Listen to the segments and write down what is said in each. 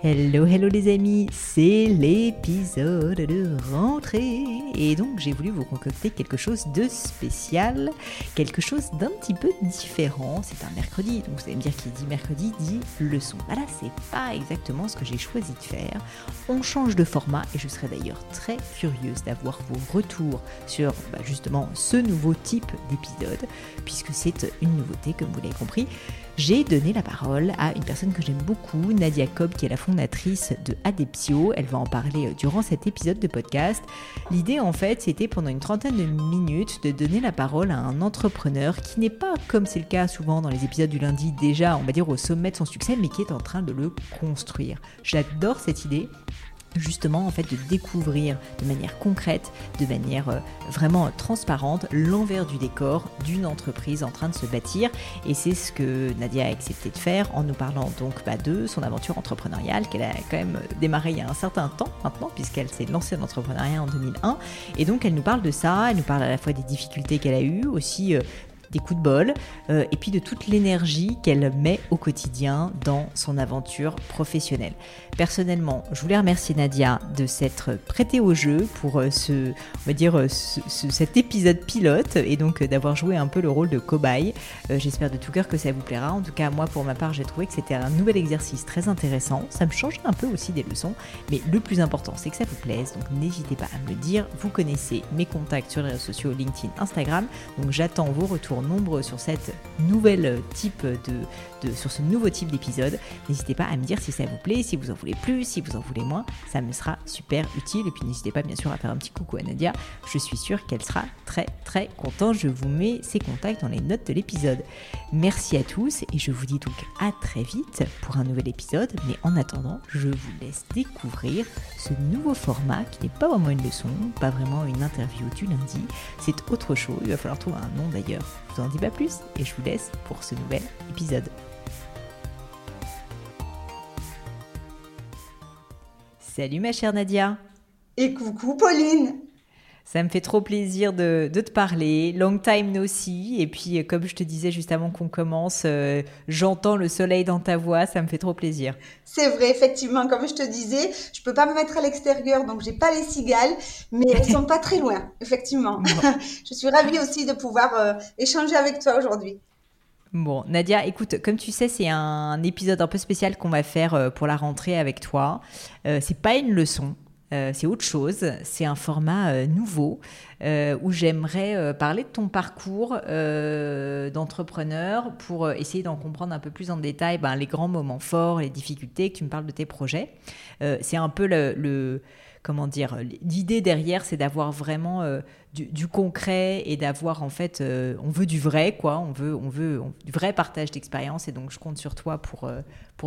Hello, hello les amis, c'est l'épisode de rentrée. Et donc j'ai voulu vous concocter quelque chose de spécial, quelque chose d'un petit peu différent. C'est un mercredi, donc vous allez me dire qui dit mercredi dit leçon. Voilà, c'est pas exactement ce que j'ai choisi de faire. On change de format et je serais d'ailleurs très curieuse d'avoir vos retours sur bah, justement ce nouveau type d'épisode, puisque c'est une nouveauté comme vous l'avez compris j'ai donné la parole à une personne que j'aime beaucoup, Nadia Cobb, qui est la fondatrice de Adeptio. Elle va en parler euh, durant cet épisode de podcast. L'idée, en fait, c'était pendant une trentaine de minutes de donner la parole à un entrepreneur qui n'est pas, comme c'est le cas souvent dans les épisodes du lundi, déjà, on va dire, au sommet de son succès, mais qui est en train de le construire. J'adore cette idée justement en fait de découvrir de manière concrète, de manière euh, vraiment transparente l'envers du décor d'une entreprise en train de se bâtir. Et c'est ce que Nadia a accepté de faire en nous parlant donc bah, de son aventure entrepreneuriale qu'elle a quand même démarré il y a un certain temps maintenant puisqu'elle s'est lancée dans l'entrepreneuriat en 2001 et donc elle nous parle de ça, elle nous parle à la fois des difficultés qu'elle a eues, aussi euh, des coups de bol, euh, et puis de toute l'énergie qu'elle met au quotidien dans son aventure professionnelle. Personnellement, je voulais remercier Nadia de s'être prêtée au jeu pour euh, ce, on va dire, euh, cet épisode pilote et donc d'avoir joué un peu le rôle de cobaye. J'espère de tout cœur que ça vous plaira. En tout cas, moi, pour ma part, j'ai trouvé que c'était un nouvel exercice très intéressant. Ça me change un peu aussi des leçons, mais le plus important, c'est que ça vous plaise. Donc, n'hésitez pas à me le dire. Vous connaissez mes contacts sur les réseaux sociaux, LinkedIn, Instagram. Donc, j'attends vos retours nombreux sur cette nouvelle type de, sur ce nouveau type d'épisode. N'hésitez pas à me dire si ça vous plaît, si vous en voulez plus, si vous en voulez moins. Ça me sera super utile. Et puis n'hésitez pas bien sûr à faire un petit coucou à Nadia. Je suis sûre qu'elle sera très très contente. Je vous mets ses contacts dans les notes de l'épisode. Merci à tous et je vous dis donc à très vite pour un nouvel épisode. Mais en attendant, je vous laisse découvrir ce nouveau format qui n'est pas vraiment une leçon, pas vraiment une interview du lundi. C'est autre chose. Il va falloir trouver un nom d'ailleurs vous en dis pas plus et je vous laisse pour ce nouvel épisode. Salut ma chère Nadia. Et coucou Pauline. Ça me fait trop plaisir de, te parler. Long time no see. Et puis, comme je te disais juste avant qu'on commence, euh, j'entends le soleil dans ta voix. Ça me fait trop plaisir. C'est vrai, effectivement. Comme je te disais, je peux pas me mettre à l'extérieur, donc j'ai pas les cigales, mais elles sont pas très loin, effectivement. je suis ravie aussi de pouvoir euh, échanger avec toi aujourd'hui. Bon, Nadia, écoute, comme tu sais, c'est un épisode un peu spécial qu'on va faire euh, pour la rentrée avec toi. c'est pas une leçon, euh, c'est autre chose, c'est un format euh, nouveau euh, où j'aimerais parler de ton parcours d'entrepreneur pour essayer d'en comprendre un peu plus en détail ben, les grands moments forts, les difficultés, que tu me parles de tes projets. c'est un peu le comment dire, l'idée derrière, c'est d'avoir vraiment euh, du, concret et d'avoir en fait, euh, on veut du vrai, quoi, on veut, on veut du vrai partage d'expérience et donc je compte sur toi pour, euh,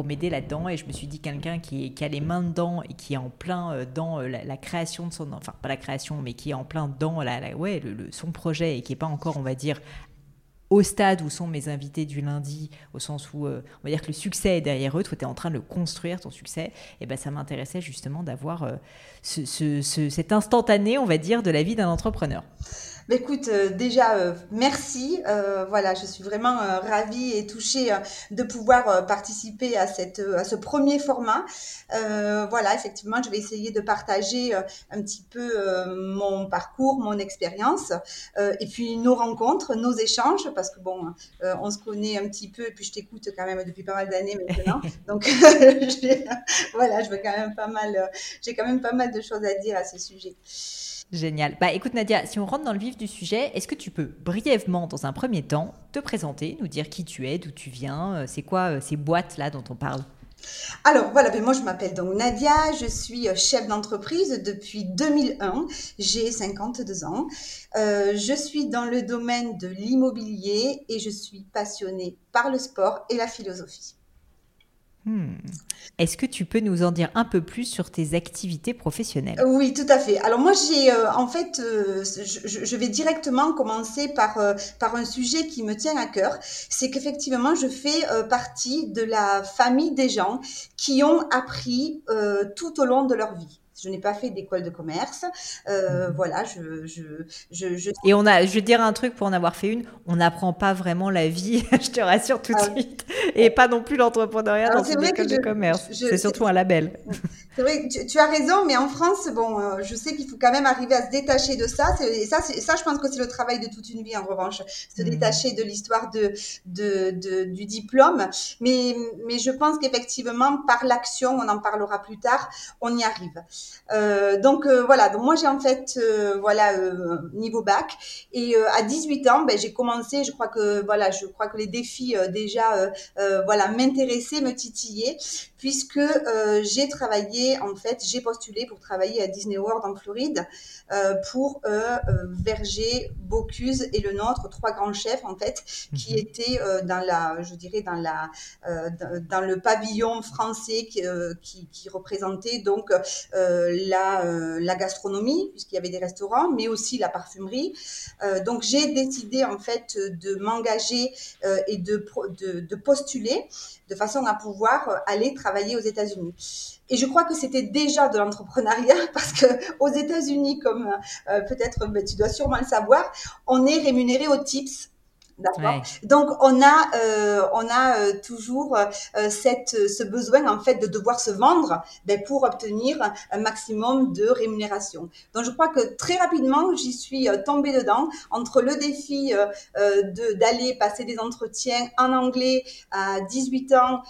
m'aider là-dedans. Et je me suis dit quelqu'un qui, qui a les mains dedans et qui est en plein dans la, création de son, enfin pas la création, mais qui est en plein dans la, ouais, le, son projet et qui n'est pas encore, on va dire, au stade où sont mes invités du lundi, au sens où euh, on va dire que le succès est derrière eux, toi tu es en train de construire, ton succès, et ben ça m'intéressait justement d'avoir euh, ce, cet instantané, on va dire, de la vie d'un entrepreneur. Bah, écoute, euh, déjà, euh, merci. Euh, voilà, je suis vraiment ravie et touchée de pouvoir participer à, cette, à ce premier format. voilà, effectivement, je vais essayer de partager un petit peu mon parcours, mon expérience, et puis nos rencontres, nos échanges, parce que bon, on se connaît un petit peu, et puis je t'écoute quand même depuis pas mal d'années maintenant. Donc, voilà, je veux quand même pas mal, j'ai quand même pas mal de choses à dire à ce sujet. Génial. Bah écoute Nadia, si on rentre dans le vif du sujet, est-ce que tu peux brièvement, dans un premier temps, te présenter, nous dire qui tu es, d'où tu viens, euh, c'est quoi euh, ces boîtes là dont on parle? Alors voilà, ben moi je m'appelle donc Nadia, je suis euh, chef d'entreprise depuis 2001, j'ai 52 ans. je suis dans le domaine de l'immobilier et je suis passionnée par le sport et la philosophie. Hmm. Est-ce que tu peux nous en dire un peu plus sur tes activités professionnelles? Oui, tout à fait. Alors moi, j'ai euh, en fait, euh, je, vais directement commencer euh, par un sujet qui me tient à cœur. C'est qu'effectivement, je fais partie de la famille des gens qui ont appris tout au long de leur vie. Je n'ai pas fait d'école de commerce. Euh, mhm. Voilà, je, je, je, Et on a, je vais dire un truc pour en avoir fait une, on n'apprend pas vraiment la vie, je te rassure tout de ah suite, et pas non plus l'entrepreneuriat dans une école de commerce. C'est surtout un label. C'est vrai, tu, tu, as raison, mais en France, bon, euh, je sais qu'il faut quand même arriver à se détacher de ça. Et ça, ça, je pense que c'est le travail de toute une vie, en revanche, se mhm. détacher de l'histoire de, de, de, du diplôme. Mais, mais je pense qu'effectivement, par l'action, on en parlera plus tard, on y arrive. Euh, donc euh, voilà, donc moi j'ai en fait euh, voilà niveau bac. Et à 18 ans, ben, j'ai commencé, je crois que voilà, je crois que les défis déjà voilà m'intéressaient, me titillaient puisque j'ai travaillé en fait, j'ai postulé pour travailler à Disney World en Floride pour Verger, Bocuse et le nôtre, trois grands chefs en fait qui mhm. étaient dans la je dirais dans la dans, le pavillon français qui, qui, qui représentait donc euh, la, euh, la gastronomie, puisqu'il y avait des restaurants, mais aussi la parfumerie. Euh, donc j'ai décidé en fait de m'engager et de, de, de, postuler de façon à pouvoir aller travailler aux États-Unis. Et je crois que c'était déjà de l'entrepreneuriat parce que aux États-Unis, comme peut-être ben, tu dois sûrement le savoir, on est rémunéré aux tips donc on a euh, on a euh, toujours euh, cette ce besoin en fait de devoir se vendre ben, pour obtenir un maximum de rémunération. Donc je crois que très rapidement j'y suis tombée dedans entre le défi de d'aller passer des entretiens en anglais à 18 ans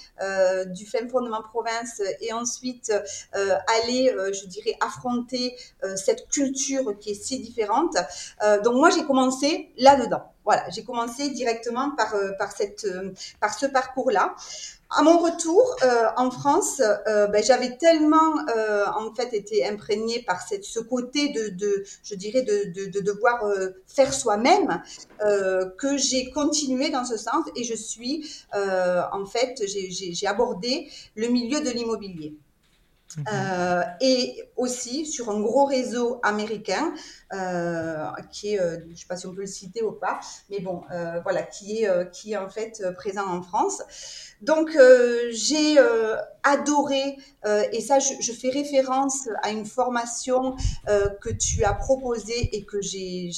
du fin fond de ma province et ensuite aller je dirais affronter cette culture qui est si différente. donc moi j'ai commencé là-dedans. Voilà, j'ai commencé directement par, euh, par, cette, euh, par ce parcours-là. À mon retour euh, en France, ben, j'avais tellement en fait été imprégnée par cette, ce côté de, de je dirais, de, de, de devoir faire soi-même que j'ai continué dans ce sens et je suis en fait j'ai abordé le milieu de l'immobilier. Euh, et aussi sur un gros réseau américain euh, qui est, euh, je ne sais pas si on peut le citer ou pas, mais bon, voilà, qui est, qui est en fait présent en France. Donc j'ai adoré, et ça je, je, fais référence à une formation que tu as proposée et que j'ai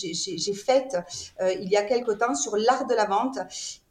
faite il y a quelque temps sur l'art de la vente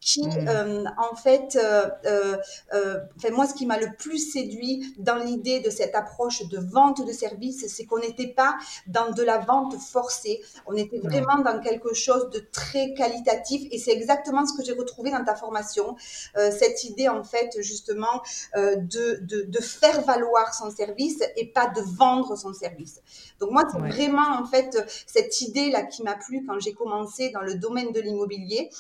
qui, mmh. euh, en fait, euh, euh, euh moi, ce qui m'a le plus séduit dans l'idée de cette approche de vente de services, c'est qu'on n'était pas dans de la vente forcée, on était vraiment dans quelque chose de très qualitatif, et c'est exactement ce que j'ai retrouvé dans ta formation, euh, cette idée, en fait, justement, de, de, de, faire valoir son service et pas de vendre son service. Donc moi, c'est vraiment, en fait, cette idée-là qui m'a plu quand j'ai commencé dans le domaine de l'immobilier.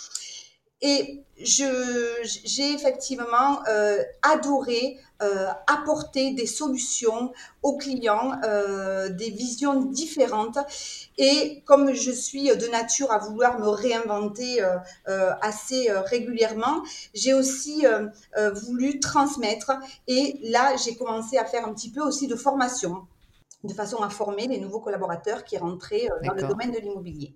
Et j'ai effectivement euh, adoré euh, apporter des solutions aux clients, euh, des visions différentes. Et comme je suis de nature à vouloir me réinventer assez régulièrement, j'ai aussi voulu transmettre. Et là, j'ai commencé à faire un petit peu aussi de formation de façon à former les nouveaux collaborateurs qui rentraient dans le domaine de l'immobilier.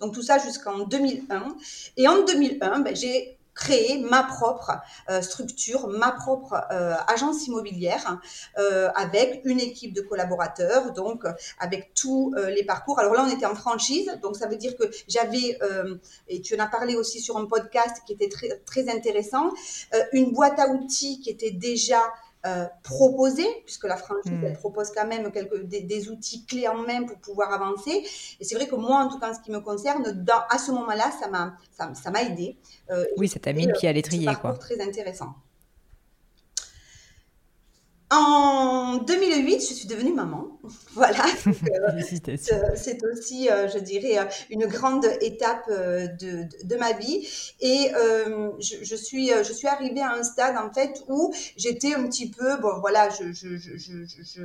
Donc tout ça jusqu'en 2001. Et en 2001, ben, j'ai créer ma propre euh, structure, ma propre euh, agence immobilière euh, avec une équipe de collaborateurs, donc avec tous les parcours. Alors là, on était en franchise, donc ça veut dire que j'avais, et tu en as parlé aussi sur un podcast qui était très, très intéressant, une boîte à outils qui était déjà euh, proposer, puisque la franchise hmm. elle propose quand même quelques, des, outils clés en main pour pouvoir avancer. Et c'est vrai que moi, en tout cas, en ce qui me concerne, dans, à ce moment-là, ça m'a ça, m'a aidé. Euh, oui, ça t'a mis le pied à l'étrier, quoi. Très intéressant. En 2008, je suis devenue maman. Voilà. Euh, c'est aussi, euh, je dirais, euh, une grande étape de, de, ma vie. Et je, je, suis, je suis arrivée à un stade, en fait, où j'étais un petit peu, bon, voilà, je, je, je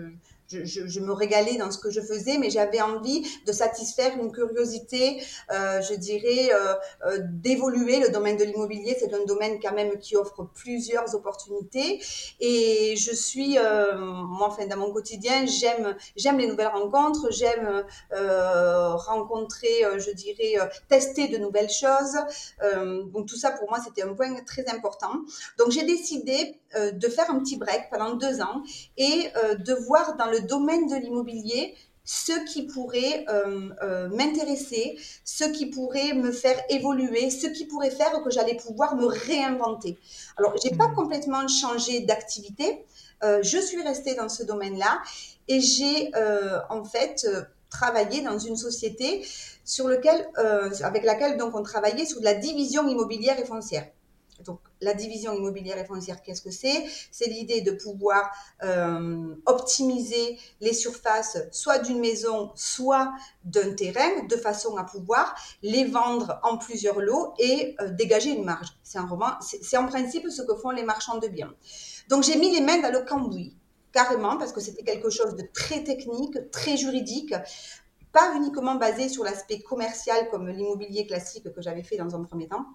je, je, me régalais dans ce que je faisais, mais j'avais envie de satisfaire une curiosité, euh, je dirais, euh, euh, d'évoluer. Le domaine de l'immobilier, c'est un domaine quand même qui offre plusieurs opportunités. Et je suis, euh, moi, enfin, dans mon quotidien, j'aime, j'aime les nouvelles rencontres, j'aime euh, rencontrer, je dirais, tester de nouvelles choses. donc tout ça, pour moi, c'était un point très important. Donc j'ai décidé de faire un petit break pendant deux ans et de voir dans le domaine de l'immobilier ce qui pourrait euh, euh, m'intéresser, ce qui pourrait me faire évoluer, ce qui pourrait faire que j'allais pouvoir me réinventer. Alors, j'ai pas hmm. complètement changé d'activité, euh, je suis restée dans ce domaine-là et j'ai en fait travaillé dans une société sur lequel, avec laquelle donc on travaillait sur de la division immobilière et foncière. Donc, la division immobilière et foncière, qu'est-ce que c'est? C'est l'idée de pouvoir euh, optimiser les surfaces soit d'une maison, soit d'un terrain, de façon à pouvoir les vendre en plusieurs lots et euh, dégager une marge. C'est en, c'est en principe ce que font les marchands de biens. Donc, j'ai mis les mains dans le cambouis, carrément, parce que c'était quelque chose de très technique, très juridique, pas uniquement basé sur l'aspect commercial comme l'immobilier classique que j'avais fait dans un premier temps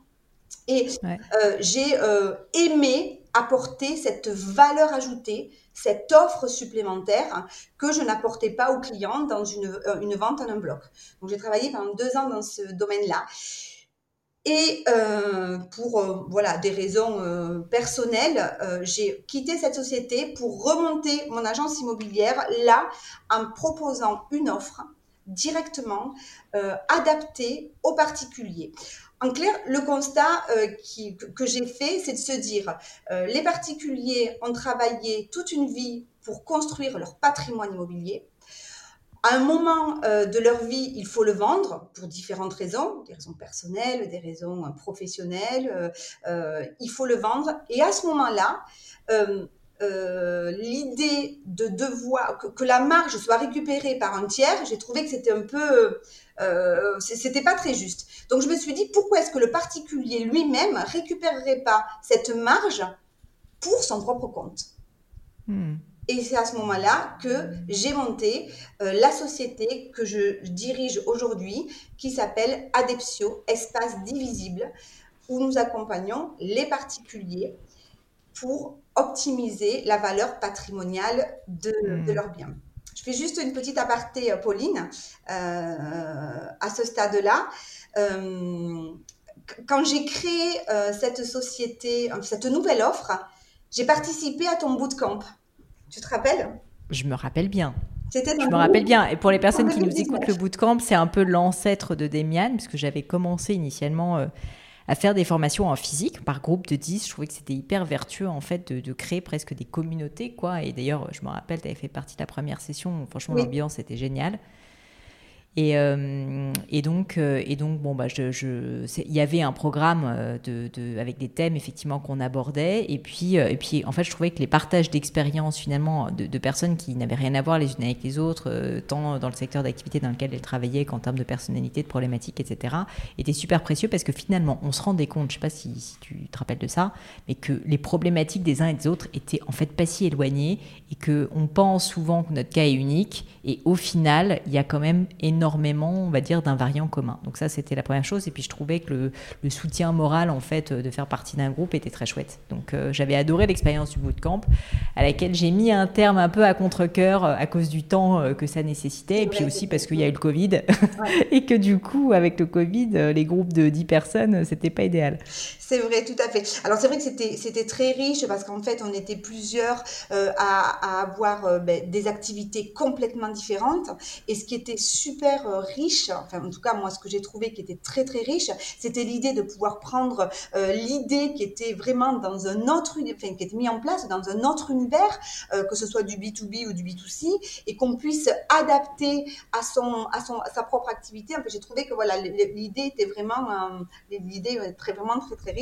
et euh, j'ai euh, aimé apporter cette valeur ajoutée, cette offre supplémentaire que je n'apportais pas aux clients dans une, euh, une, vente en un bloc. Donc j'ai travaillé pendant deux ans dans ce domaine-là. Et pour voilà des raisons personnelles, j'ai quitté cette société pour remonter mon agence immobilière là en proposant une offre directement adaptée aux particuliers. En clair, le constat euh, que, j'ai fait, c'est de se dire, euh, les particuliers ont travaillé toute une vie pour construire leur patrimoine immobilier. À un moment euh, de leur vie, il faut le vendre pour différentes raisons, des raisons personnelles, des raisons professionnelles. il faut le vendre. Et à ce moment-là, l'idée de devoir que, que, la marge soit récupérée par un tiers, j'ai trouvé que c'était un peu euh, c'était pas très juste. Donc je me suis dit pourquoi est-ce que le particulier lui-même récupérerait pas cette marge pour son propre compte hmm. Et c'est à ce moment-là que j'ai monté euh, la société que je dirige aujourd'hui, qui s'appelle Adeptio, espace divisible, où nous accompagnons les particuliers pour optimiser la valeur patrimoniale de, de hmm. leurs biens. Je fais juste une petite aparté, euh, Pauline, euh, à ce stade-là. Euh, quand j'ai créé cette société, cette nouvelle offre, j'ai participé à ton bootcamp. Tu te rappelles? Je me rappelle bien. Je me rappelle bien. Et pour les personnes qui nous écoutent, le bootcamp, c'est un peu l'ancêtre de Demian, puisque j'avais commencé initialement à faire des formations en physique par groupe de 10. Je trouvais que c'était hyper vertueux en fait de, créer presque des communautés quoi. Et d'ailleurs, je me rappelle, tu avais fait partie de la première session. Franchement, l'ambiance était géniale. Et, euh, et, donc, euh, bah, il y avait un programme euh, avec des thèmes effectivement qu'on abordait. Et puis, en fait, je trouvais que les partages d'expériences finalement de, personnes qui n'avaient rien à voir les unes avec les autres, tant dans le secteur d'activité dans lequel elles travaillaient qu'en termes de personnalité, de problématiques, etc., étaient super précieux parce que finalement, on se rendait compte, je sais pas si, si, tu te rappelles de ça, mais que les problématiques des uns et des autres étaient en fait pas si éloignées et que on pense souvent que notre cas est unique et au final, il y a quand même énormément énormément, on va dire, d'un variant commun. Donc ça, c'était la première chose. Et puis je trouvais que le, soutien moral, en fait, de faire partie d'un groupe était très chouette. Donc j'avais adoré l'expérience du bootcamp, à laquelle j'ai mis un terme un peu à contre-coeur à cause du temps que ça nécessitait, et puis aussi parce qu'il y a eu le Covid, et que du coup, avec le Covid, les groupes de 10 personnes, c'était pas idéal. C'est vrai, tout à fait. Alors c'est vrai que c'était très riche parce qu'en fait on était plusieurs euh, à, à, avoir euh, ben, des activités complètement différentes et ce qui était super euh, riche, enfin en tout cas moi ce que j'ai trouvé qui était très très riche, c'était l'idée de pouvoir prendre l'idée qui était vraiment dans un autre, enfin qui était mis en place dans un autre univers, que ce soit du B2B ou du B2C et qu'on puisse adapter à son à son sa propre activité. En fait, j'ai trouvé que voilà l'idée était vraiment l'idée très vraiment très très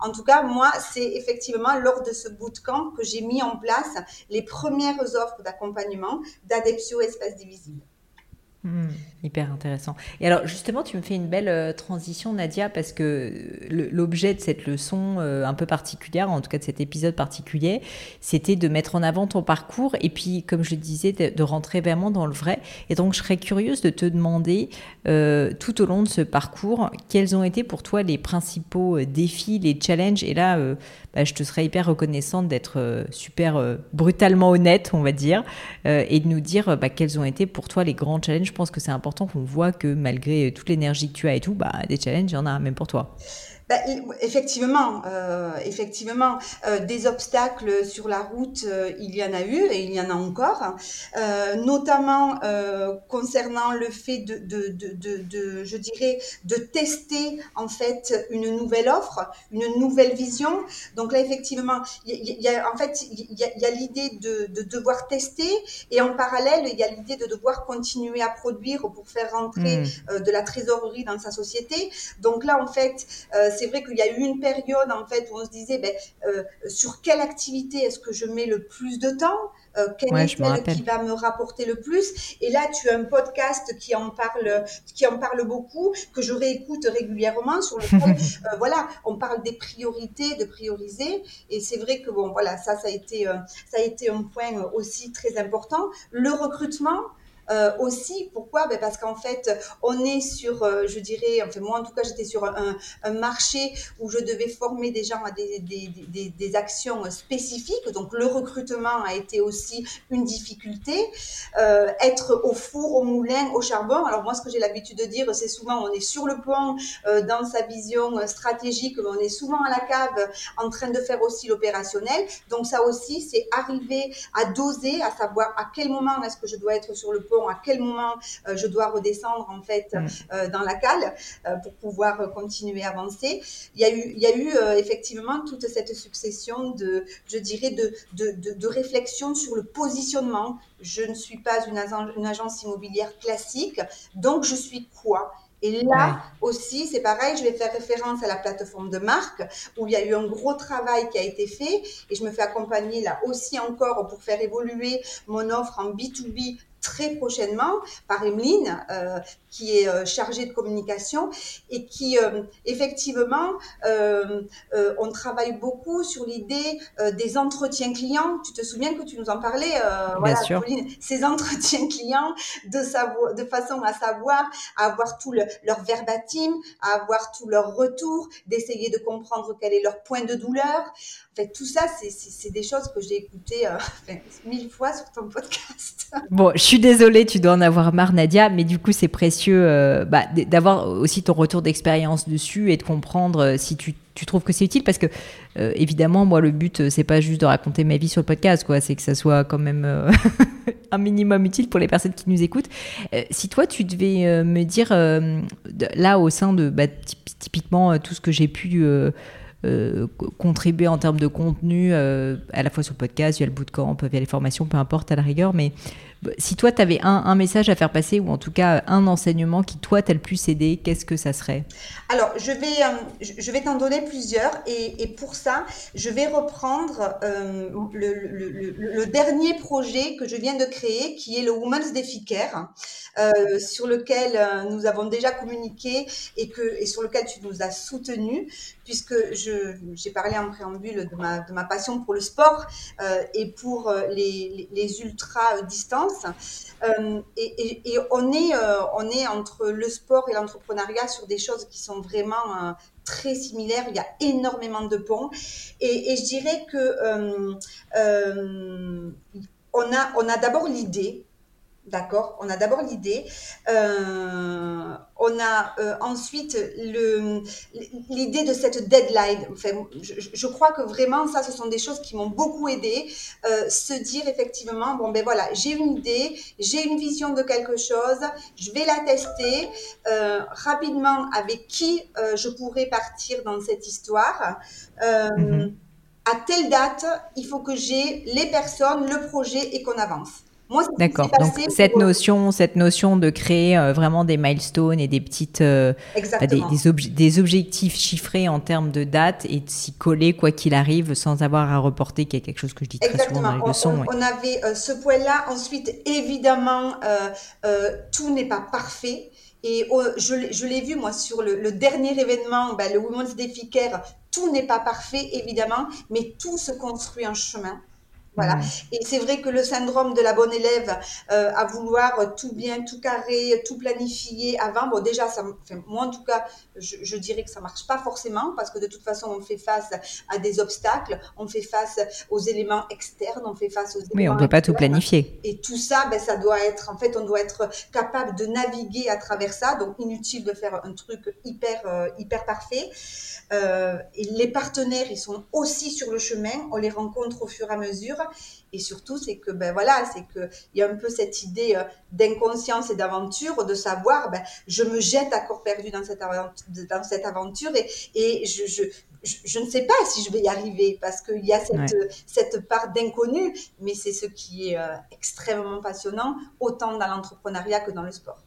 En tout cas, moi, c'est effectivement lors de ce bootcamp que j'ai mis en place les premières offres d'accompagnement d'Adeptio Espace Divisible. Hmm, hyper intéressant. Et alors justement, tu me fais une belle euh, transition, Nadia, parce que l'objet de cette leçon euh, un peu particulière, en tout cas de cet épisode particulier, c'était de mettre en avant ton parcours et puis, comme je disais, de, rentrer vraiment dans le vrai. Et donc, je serais curieuse de te demander, euh, tout au long de ce parcours, quels ont été pour toi les principaux défis, les challenges? Et là, bah, je te serais hyper reconnaissante d'être super brutalement honnête, on va dire, et de nous dire bah, quels ont été pour toi les grands challenges je pense que c'est important qu'on voit que malgré toute l'énergie que tu as et tout, bah, des challenges, il y en a même pour toi. Bah, effectivement, euh, effectivement, euh, des obstacles sur la route, euh, il y en a eu et il y en a encore, notamment concernant le fait de, de, de, de, je dirais, de tester en fait une nouvelle offre, une nouvelle vision. Donc là, effectivement, il y, a, en fait, il y a, l'idée de, de devoir tester et en parallèle, il y a l'idée de devoir continuer à produire pour faire rentrer mmh. de la trésorerie dans sa société. Donc là, en fait, c'est vrai qu'il y a eu une période en fait où on se disait ben, euh, sur quelle activité est-ce que je mets le plus de temps euh, quelle est celle qui va me rapporter le plus Et là, tu as un podcast qui en parle, qui en parle beaucoup, que je réécoute régulièrement, sur lequel, euh, voilà, on parle des priorités, de prioriser. Et c'est vrai que bon, voilà, ça, ça a été, ça a été un point aussi très important. Le recrutement. Euh, aussi, pourquoi? Ben Parce qu'en fait, on est sur, euh, je dirais, enfin moi en tout cas, j'étais sur un, marché où je devais former des gens à des, des, des, actions spécifiques. Donc le recrutement a été aussi une difficulté. Euh, être au four, au moulin, au charbon. Alors moi, ce que j'ai l'habitude de dire, c'est souvent on est sur le pont dans sa vision stratégique, mais on est souvent à la cave en train de faire aussi l'opérationnel. Donc ça aussi, c'est arriver à doser, à savoir à quel moment est-ce que je dois être sur le pont à quel moment euh, je dois redescendre en fait mm. euh, dans la cale euh, pour pouvoir continuer à avancer. Il y a eu, il y a eu effectivement toute cette succession de, je dirais, de, de, de, réflexion sur le positionnement. Je ne suis pas une, une agence immobilière classique, donc je suis quoi? Et là aussi, c'est pareil, je vais faire référence à la plateforme de marque où il y a eu un gros travail qui a été fait et je me fais accompagner là aussi encore pour faire évoluer mon offre en B2B très prochainement par Emeline, euh, qui est euh, chargée de communication et qui, euh, effectivement, on travaille beaucoup sur l'idée des entretiens clients. Tu te souviens que tu nous en parlais, voilà, sûr. Pauline, ces entretiens clients de, savoir, de façon à savoir, à avoir tout leur verbatim, à avoir tout leur retour, d'essayer de comprendre quel est leur point de douleur. Tout ça, c'est des choses que j'ai écoutées mille fois sur ton podcast. Bon, je suis désolée, tu dois en avoir marre, Nadia, mais du coup, c'est précieux euh, bah, d'avoir aussi ton retour d'expérience dessus et de comprendre euh, si tu, trouves que c'est utile parce que, euh, évidemment, moi, le but, c'est pas juste de raconter ma vie sur le podcast, quoi, c'est que ça soit quand même un minimum utile pour les personnes qui nous écoutent. si toi, tu devais me dire, là, au sein de bah, typiquement tout ce que j'ai pu. Contribuer en termes de contenu, à la fois sur le podcast, via le bootcamp, via les formations, peu importe à la rigueur, mais si toi, tu avais un, message à faire passer, ou en tout cas un enseignement qui, toi, t'a le plus aidé, qu'est-ce que ça serait? Alors, je vais, euh, je vais t'en donner plusieurs. Et, pour ça, je vais reprendre euh, le, dernier projet que je viens de créer, qui est le Women's Defi Care, euh, sur lequel nous avons déjà communiqué et, que, et sur lequel tu nous as soutenu, puisque j'ai parlé en préambule de ma, de ma passion pour le sport et pour les, les ultra-distances. France. Et, on, est, on est entre le sport et l'entrepreneuriat sur des choses qui sont vraiment très similaires. Il y a énormément de ponts. Et, je dirais que on a, on a d'abord l'idée D'accord? On a d'abord l'idée. Euh, on a euh, ensuite l'idée de cette deadline. Enfin, je, crois que vraiment, ça, ce sont des choses qui m'ont beaucoup aidé. Euh, se dire effectivement, bon, ben voilà, j'ai une idée, j'ai une vision de quelque chose, je vais la tester rapidement avec qui je pourrais partir dans cette histoire. Mhm. À telle date, il faut que j'ai les personnes, le projet et qu'on avance. D'accord. Donc cette notion, cette notion de créer euh, vraiment des milestones et des petites, euh, bah, des, des, objectifs chiffrés en termes de date et de s'y coller quoi qu'il arrive sans avoir à reporter, qui est quelque chose que je dis très souvent dans les leçons. On, avait euh, ce point-là. Ensuite, évidemment, tout n'est pas parfait. Et je, l'ai vu, moi, sur le, dernier événement, bah, le Women's Day Care, tout n'est pas parfait, évidemment, mais tout se construit en chemin. Voilà. Mm. Et c'est vrai que le syndrome de la bonne élève, euh, à vouloir tout bien, tout carré, tout planifier avant, bon déjà, ça, enfin, moi en tout cas, je, je, dirais que ça marche pas forcément parce que de toute façon, on fait face à des obstacles, on fait face aux éléments externes, on fait face aux éléments. Oui, on peut pas tout planifier. Et tout ça, ben, ça doit être, en fait, on doit être capable de naviguer à travers ça. Donc inutile de faire un truc hyper, euh, hyper parfait. Euh, et les partenaires, ils sont aussi sur le chemin. On les rencontre au fur et à mesure. Et surtout, c'est que, ben voilà, c'est qu'il y a un peu cette idée euh, d'inconscience et d'aventure, de savoir, ben, je me jette à corps perdu dans cette aventure, dans cette aventure et, et je, je, je, ne sais pas si je vais y arriver parce qu'il y a cette, cette part d'inconnu, mais c'est ce qui est euh, extrêmement passionnant, autant dans l'entrepreneuriat que dans le sport.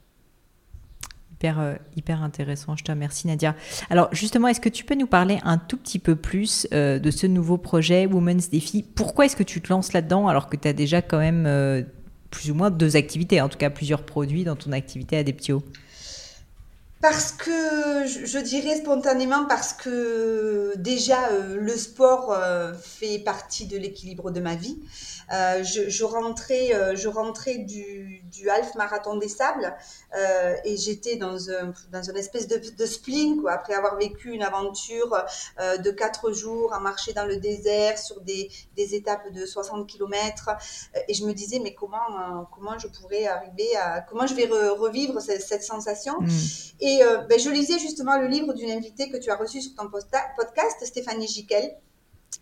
Hyper, euh, hyper intéressant, je te remercie Nadia. Alors justement, est-ce que tu peux nous parler un tout petit peu plus euh, de ce nouveau projet Women's Défi? Pourquoi est-ce que tu te lances là-dedans alors que tu as déjà quand même euh, plus ou moins deux activités, en tout cas plusieurs produits dans ton activité Adeptio parce que je, dirais spontanément parce que déjà le sport fait partie de l'équilibre de ma vie. Euh, je, je, rentrais, euh, je rentrais du, du half marathon des sables euh, et j'étais dans un dans une espèce de, de spleen quoi. Après avoir vécu une aventure euh, de quatre jours à marcher dans le désert sur des, des étapes de 60 km et je me disais mais comment comment je pourrais arriver à comment je vais revivre cette, cette sensation? Mm. et ben, je lisais justement le livre d'une invitée que tu as reçu sur ton podcast Stéphanie Giquel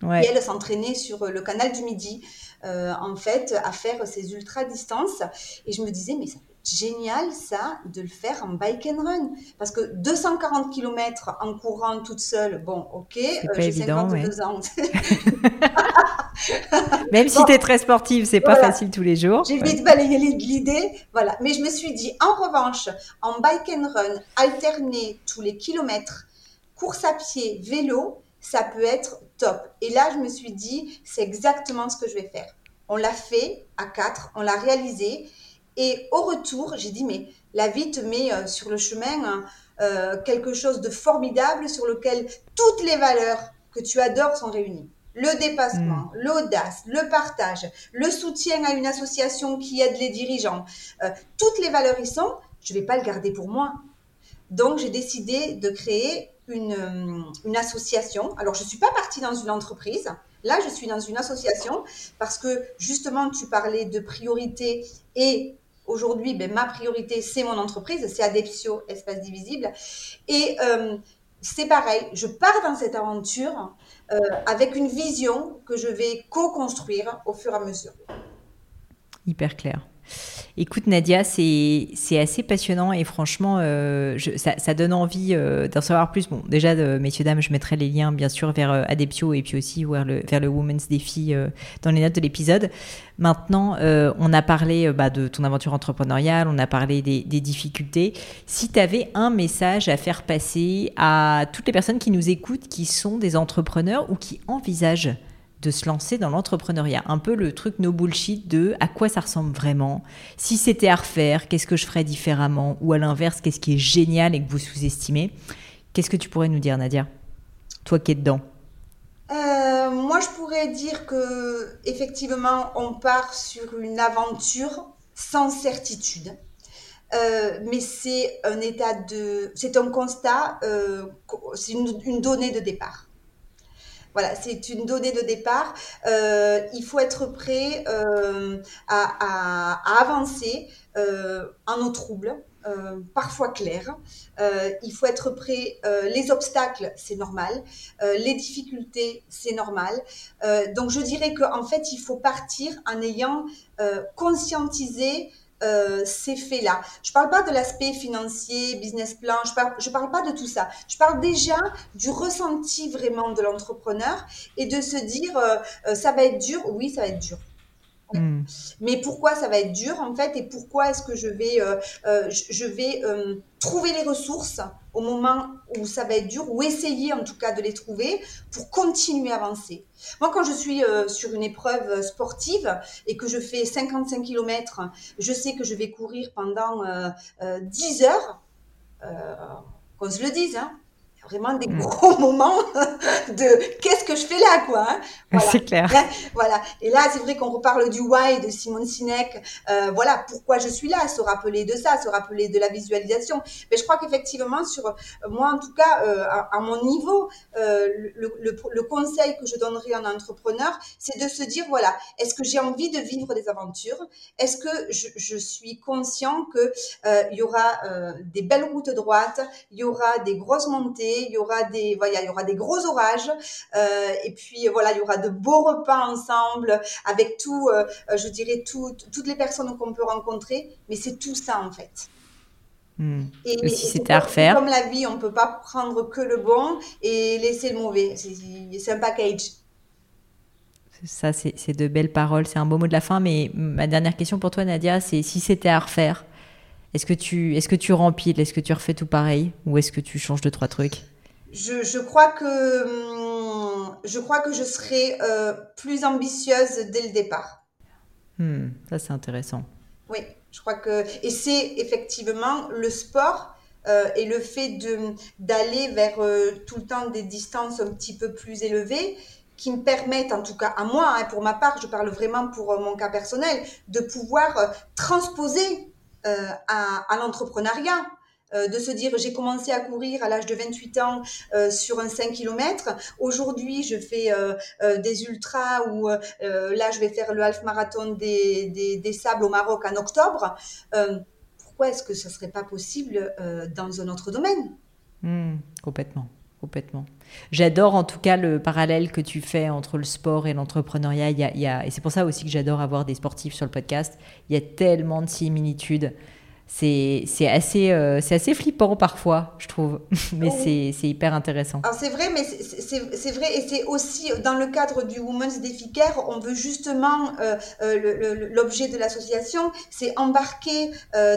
et elle s'entraînait sur le canal du Midi, euh, en fait, à faire ses ultra-distances. Et je me disais, mais ça génial, ça, de le faire en bike and run. Parce que 240 km en courant toute seule, bon, ok, euh, j'ai 52 ans. Même si tu es très sportive, c'est pas facile tous les jours. J'ai vite balayé l'idée, voilà. Mais je me suis dit, en revanche, en bike and run, alterner tous les kilomètres, course à pied, vélo, ça peut être top. Et là, je me suis dit, c'est exactement ce que je vais faire. On l'a fait à quatre, on l'a réalisé. Et au retour, j'ai dit, mais la vie te met euh, sur le chemin hein, euh, quelque chose de formidable sur lequel toutes les valeurs que tu adores sont réunies. Le dépassement, mm. l'audace, le partage, le soutien à une association qui aide les dirigeants. Euh, toutes les valeurs y sont. Je ne vais pas le garder pour moi. Donc, j'ai décidé de créer une, une, association. Alors, je ne suis pas partie dans une entreprise. Là, je suis dans une association parce que justement, tu parlais de priorité et aujourd'hui, ben, ma priorité, c'est mon entreprise, c'est Adeptio Espace Divisible. Et euh, c'est pareil, je pars dans cette aventure euh, avec une vision que je vais co-construire au fur et à mesure. Hyper clair. Écoute Nadia, c'est assez passionnant et franchement, euh, ça, donne envie euh, d'en savoir plus. Bon, déjà, de, messieurs, dames, je mettrai les liens bien sûr vers euh, et puis aussi vers le, vers le Women's Défi dans les notes de l'épisode. Maintenant, on a parlé bah, de ton aventure entrepreneuriale, on a parlé des, des difficultés. Si tu avais un message à faire passer à toutes les personnes qui nous écoutent, qui sont des entrepreneurs ou qui envisagent de se lancer dans l'entrepreneuriat. Un peu le truc no bullshit de à quoi ça ressemble vraiment. Si c'était à refaire, qu'est-ce que je ferais différemment? Ou à l'inverse, qu'est-ce qui est génial et que vous sous-estimez? Qu'est-ce que tu pourrais nous dire, Nadia? Toi qui es dedans. Euh, moi, je pourrais dire que effectivement, on part sur une aventure sans certitude. Euh, mais c'est un état de, c'est un constat, euh, c'est une, donnée de départ. Voilà, c'est une donnée de départ. Euh, il faut être prêt à, avancer en eau trouble, parfois clair. il faut être prêt. les obstacles, c'est normal. les difficultés, c'est normal. donc je dirais qu'en fait, il faut partir en ayant conscientisé euh, ces faits-là. Je ne parle pas de l'aspect financier, business plan, je ne parle, je parle pas de tout ça. Je parle déjà du ressenti vraiment de l'entrepreneur et de se dire, euh, euh, ça va être dur, oui, ça va être dur. Hmm. Mais pourquoi ça va être dur en fait et pourquoi est-ce que je vais, euh, euh, je vais euh, trouver les ressources au moment où ça va être dur ou essayer en tout cas de les trouver pour continuer à avancer? Moi quand je suis sur une épreuve sportive et que je fais 55 km, je sais que je vais courir pendant 10 heures, qu'on se le dise, hein, vraiment des mm. gros moments de qu'est-ce que je fais là, quoi. Hein? voilà. C'est clair. Voilà. Et là, c'est vrai qu'on reparle du why de Simone Sinek. Euh, voilà, pourquoi je suis là, se rappeler de ça, se rappeler de la visualisation. Mais je crois qu'effectivement, sur euh, moi, en tout cas, euh, à, mon niveau, euh, le, le, le, conseil que je donnerais à un entrepreneur, c'est de se dire, voilà, est-ce que j'ai envie de vivre des aventures? Est-ce que je, je, suis conscient que il y aura des belles routes droites, il y aura des grosses montées, il y aura des, voilà, il y aura des gros orages, euh, et puis voilà, il y aura de beaux repas ensemble avec tout, euh, je dirais tout, toutes les personnes qu'on peut rencontrer, mais c'est tout ça en fait. Hmm. Et, si c'était à refaire. Comme la vie, on peut pas prendre que le bon et laisser le mauvais. C'est un package. Ça, c'est de belles paroles. C'est un beau mot de la fin. Mais ma dernière question pour toi, Nadia, c'est si c'était à refaire, est-ce que tu, est-ce que tu rempiles, est-ce que tu refais tout pareil, ou est-ce que tu changes deux trois trucs? Je, crois que hum, je crois que je serai euh, plus ambitieuse dès le départ. Hmm, ça c'est intéressant. Oui, je crois que et c'est effectivement le sport euh, et le fait de d'aller vers euh, tout le temps des distances un petit peu plus élevées qui me permettent, en tout cas à moi, hein, pour ma part, je parle vraiment pour mon cas personnel, de pouvoir transposer euh, à, l'entrepreneuriat. Euh, de se dire j'ai commencé à courir à l'âge de 28 ans euh, sur un 5 km. Aujourd'hui, je fais des ultras ou là, je vais faire le half marathon des, des, sables au Maroc en octobre. pourquoi est-ce que ce serait pas possible dans un autre domaine? Mmh, Complètement J'adore en tout cas le parallèle que tu fais entre le sport et l'entrepreneuriat. Et c'est pour ça aussi que j'adore avoir des sportifs sur le podcast. Il y a tellement de similitudes c'est assez, euh, c'est assez flippant parfois, je trouve, mais oh. c'est hyper intéressant. Alors c'est vrai, mais c'est vrai, et c'est aussi dans le cadre du Women's Day Care, on veut justement, euh, euh, l'objet de l'association, c'est embarquer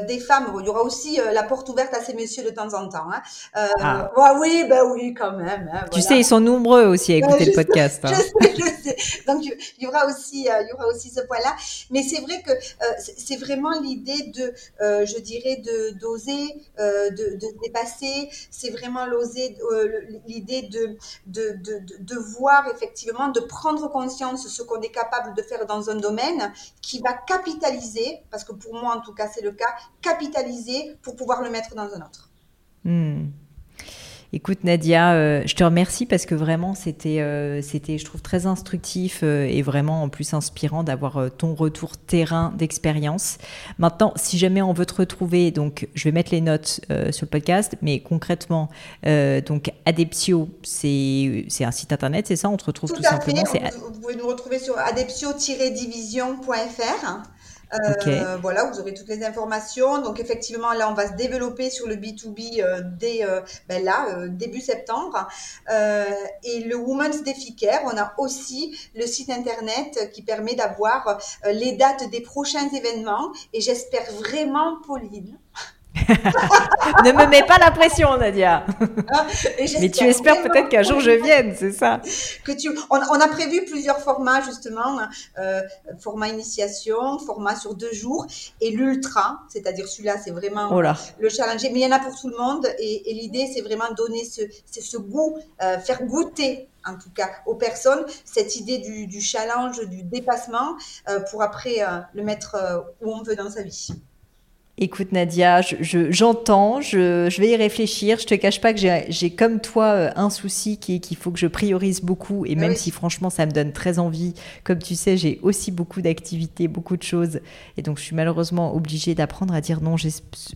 des femmes. il y aura aussi la porte ouverte à ces messieurs de temps en temps. Hein. Ah. oui, bah oui, quand même. Hein, tu sais, ils sont nombreux aussi à écouter le podcast. Hein. Je sais, je sais. Donc il y aura aussi, il y aura aussi ce point-là. Mais c'est vrai que c'est vraiment l'idée de, je je dirais, de d'oser, euh, de, dépasser. C'est vraiment l'oser, euh, l'idée de de, de, de, voir effectivement, de prendre conscience ce qu'on est capable de faire dans un domaine qui va capitaliser, parce que pour moi en tout cas c'est le cas, capitaliser pour pouvoir le mettre dans un autre. Hmm. Écoute Nadia, euh, je te remercie parce que vraiment c'était, euh, c'était, je trouve très instructif euh, et vraiment en plus inspirant d'avoir ton retour terrain d'expérience. Maintenant, si jamais on veut te retrouver, donc je vais mettre les notes sur le podcast, mais concrètement, donc Adeptio, c'est, c'est un site internet, c'est ça? On te retrouve tout, simplement. Vous, vous, pouvez nous retrouver sur adeptio-division.fr. Euh, voilà, vous aurez toutes les informations. Donc effectivement, là, on va se développer sur le B2B euh, dès euh, ben là, début septembre. et le Women's Care, on a aussi le site internet qui permet d'avoir les dates des prochains événements. Et j'espère vraiment, Pauline, ne me mets pas la pression, Nadia. Ah, Mais tu espères peut-être qu'un jour je vienne, c'est ça que tu... On, a prévu plusieurs formats, justement. Euh, format initiation, format sur deux jours, et l'ultra, c'est-à-dire celui-là, c'est vraiment oh le challenger. Mais il y en a pour tout le monde, et, l'idée, c'est vraiment donner ce, ce goût, euh, faire goûter en tout cas aux personnes, cette idée du, challenge, du dépassement, euh, pour après le mettre où on veut dans sa vie. Écoute Nadia, j'entends, je, je, vais y réfléchir. Je te cache pas que j'ai comme toi euh, un souci qui est qu'il faut que je priorise beaucoup et même si franchement ça me donne très envie, comme tu sais, j'ai aussi beaucoup d'activités, beaucoup de choses et donc je suis malheureusement obligée d'apprendre à dire non.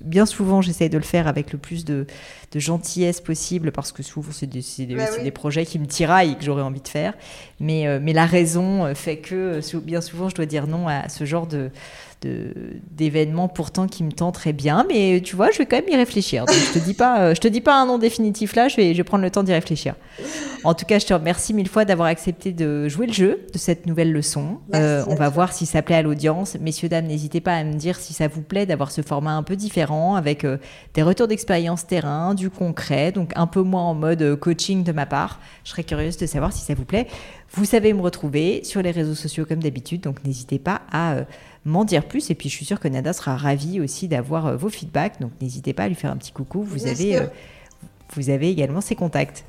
Bien souvent, j'essaye de le faire avec le plus de, de gentillesse possible parce que souvent c'est des, bah des, projets qui me tiraillent et que j'aurais envie de faire. Mais, euh, mais la raison euh, fait que bien souvent je dois dire non à ce genre de d'événements pourtant qui me tentent très bien. Mais tu vois, je vais quand même y réfléchir. Donc, je te dis pas, euh, je te dis pas un nom définitif là. Je vais, je vais prendre le temps d'y réfléchir. En tout cas, je te remercie mille fois d'avoir accepté de jouer le jeu de cette nouvelle leçon. Euh, on va voir si ça plaît à l'audience. Messieurs dames, n'hésitez pas à me dire si ça vous plaît d'avoir ce format un peu différent avec euh, des retours d'expérience terrain, du concret, donc un peu moins en mode coaching de ma part. Je serais curieuse de savoir si ça vous plaît. Vous savez me retrouver sur les réseaux sociaux comme d'habitude, donc n'hésitez pas à m'en dire plus. Et puis, je suis sûre que Nada sera ravie aussi d'avoir euh, vos feedbacks. Donc, n'hésitez pas à lui faire un petit coucou. Vous, avez, euh, vous avez également ses contacts.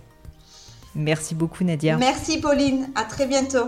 Merci beaucoup, Nadia. Merci, Pauline. À très bientôt.